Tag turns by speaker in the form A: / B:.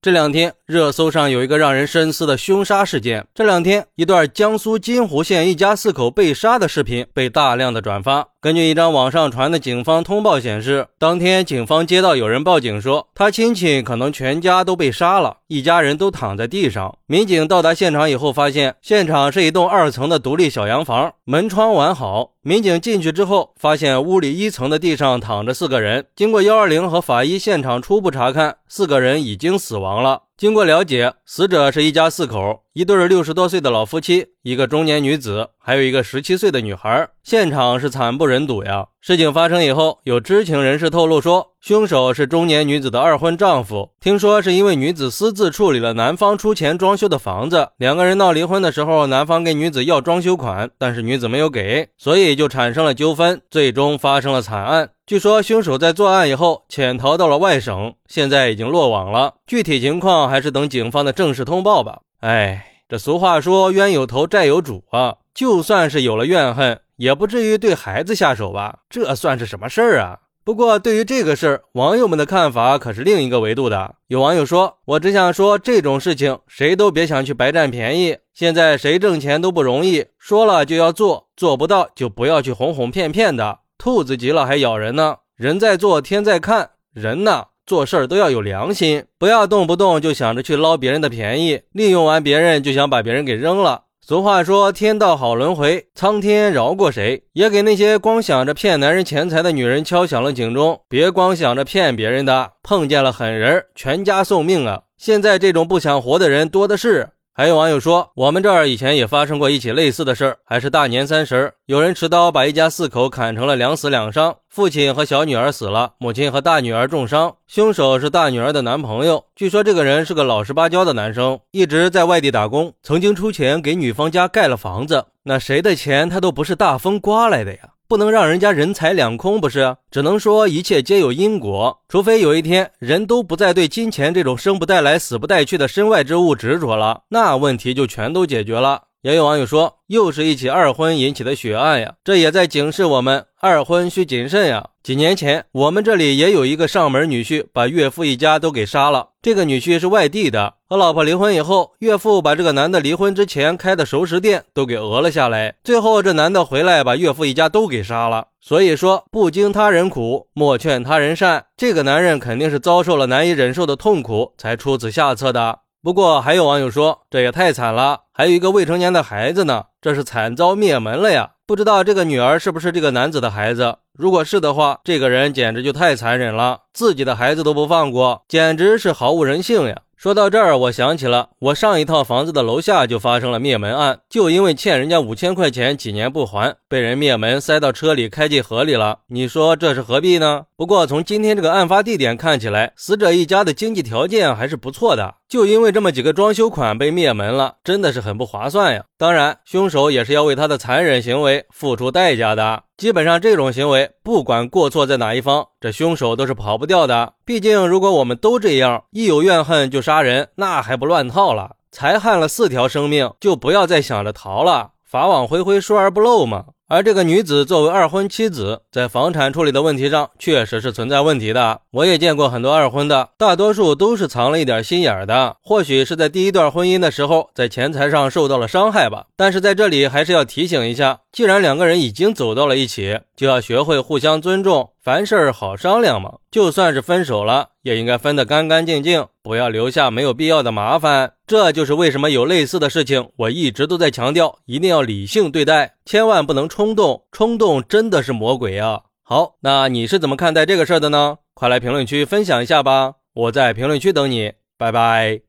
A: 这两天热搜上有一个让人深思的凶杀事件。这两天，一段江苏金湖县一家四口被杀的视频被大量的转发。根据一张网上传的警方通报显示，当天警方接到有人报警说，他亲戚可能全家都被杀了，一家人都躺在地上。民警到达现场以后，发现现场是一栋二层的独立小洋房，门窗完好。民警进去之后，发现屋里一层的地上躺着四个人。经过幺二零和法医现场初步查看，四个人已经死亡了。经过了解，死者是一家四口，一对六十多岁的老夫妻，一个中年女子，还有一个十七岁的女孩。现场是惨不忍睹呀！事情发生以后，有知情人士透露说，凶手是中年女子的二婚丈夫。听说是因为女子私自处理了男方出钱装修的房子，两个人闹离婚的时候，男方跟女子要装修款，但是女子没有给，所以就产生了纠纷，最终发生了惨案。据说凶手在作案以后潜逃到了外省，现在已经落网了。具体情况还是等警方的正式通报吧。哎，这俗话说冤有头债有主啊，就算是有了怨恨，也不至于对孩子下手吧？这算是什么事儿啊？不过对于这个事儿，网友们的看法可是另一个维度的。有网友说：“我只想说，这种事情谁都别想去白占便宜。现在谁挣钱都不容易，说了就要做，做不到就不要去哄哄骗骗的。”兔子急了还咬人呢，人在做天在看，人呢做事儿都要有良心，不要动不动就想着去捞别人的便宜，利用完别人就想把别人给扔了。俗话说天道好轮回，苍天饶过谁？也给那些光想着骗男人钱财的女人敲响了警钟，别光想着骗别人的，碰见了狠人，全家送命啊！现在这种不想活的人多的是。还有网友说，我们这儿以前也发生过一起类似的事儿，还是大年三十，有人持刀把一家四口砍成了两死两伤，父亲和小女儿死了，母亲和大女儿重伤，凶手是大女儿的男朋友。据说这个人是个老实巴交的男生，一直在外地打工，曾经出钱给女方家盖了房子，那谁的钱他都不是大风刮来的呀。不能让人家人财两空，不是？只能说一切皆有因果，除非有一天人都不再对金钱这种生不带来、死不带去的身外之物执着了，那问题就全都解决了。也有网友说，又是一起二婚引起的血案呀，这也在警示我们，二婚需谨慎呀。几年前，我们这里也有一个上门女婿把岳父一家都给杀了。这个女婿是外地的，和老婆离婚以后，岳父把这个男的离婚之前开的熟食店都给讹了下来，最后这男的回来把岳父一家都给杀了。所以说，不经他人苦，莫劝他人善。这个男人肯定是遭受了难以忍受的痛苦，才出此下策的。不过还有网友说，这也太惨了，还有一个未成年的孩子呢，这是惨遭灭门了呀！不知道这个女儿是不是这个男子的孩子？如果是的话，这个人简直就太残忍了，自己的孩子都不放过，简直是毫无人性呀！说到这儿，我想起了我上一套房子的楼下就发生了灭门案，就因为欠人家五千块钱，几年不还，被人灭门，塞到车里，开进河里了。你说这是何必呢？不过从今天这个案发地点看起来，死者一家的经济条件还是不错的，就因为这么几个装修款被灭门了，真的是很不划算呀。当然，凶手也是要为他的残忍行为付出代价的。基本上这种行为，不管过错在哪一方，这凶手都是跑不掉的。毕竟，如果我们都这样，一有怨恨就杀人，那还不乱套了？才害了四条生命，就不要再想着逃了。法网恢恢，疏而不漏嘛。而这个女子作为二婚妻子，在房产处理的问题上确实是存在问题的。我也见过很多二婚的，大多数都是藏了一点心眼的。或许是在第一段婚姻的时候，在钱财上受到了伤害吧。但是在这里还是要提醒一下，既然两个人已经走到了一起，就要学会互相尊重，凡事好商量嘛。就算是分手了，也应该分得干干净净，不要留下没有必要的麻烦。这就是为什么有类似的事情，我一直都在强调，一定要理性对待，千万不能冲。动，冲动真的是魔鬼呀！好，那你是怎么看待这个事儿的呢？快来评论区分享一下吧，我在评论区等你，拜拜。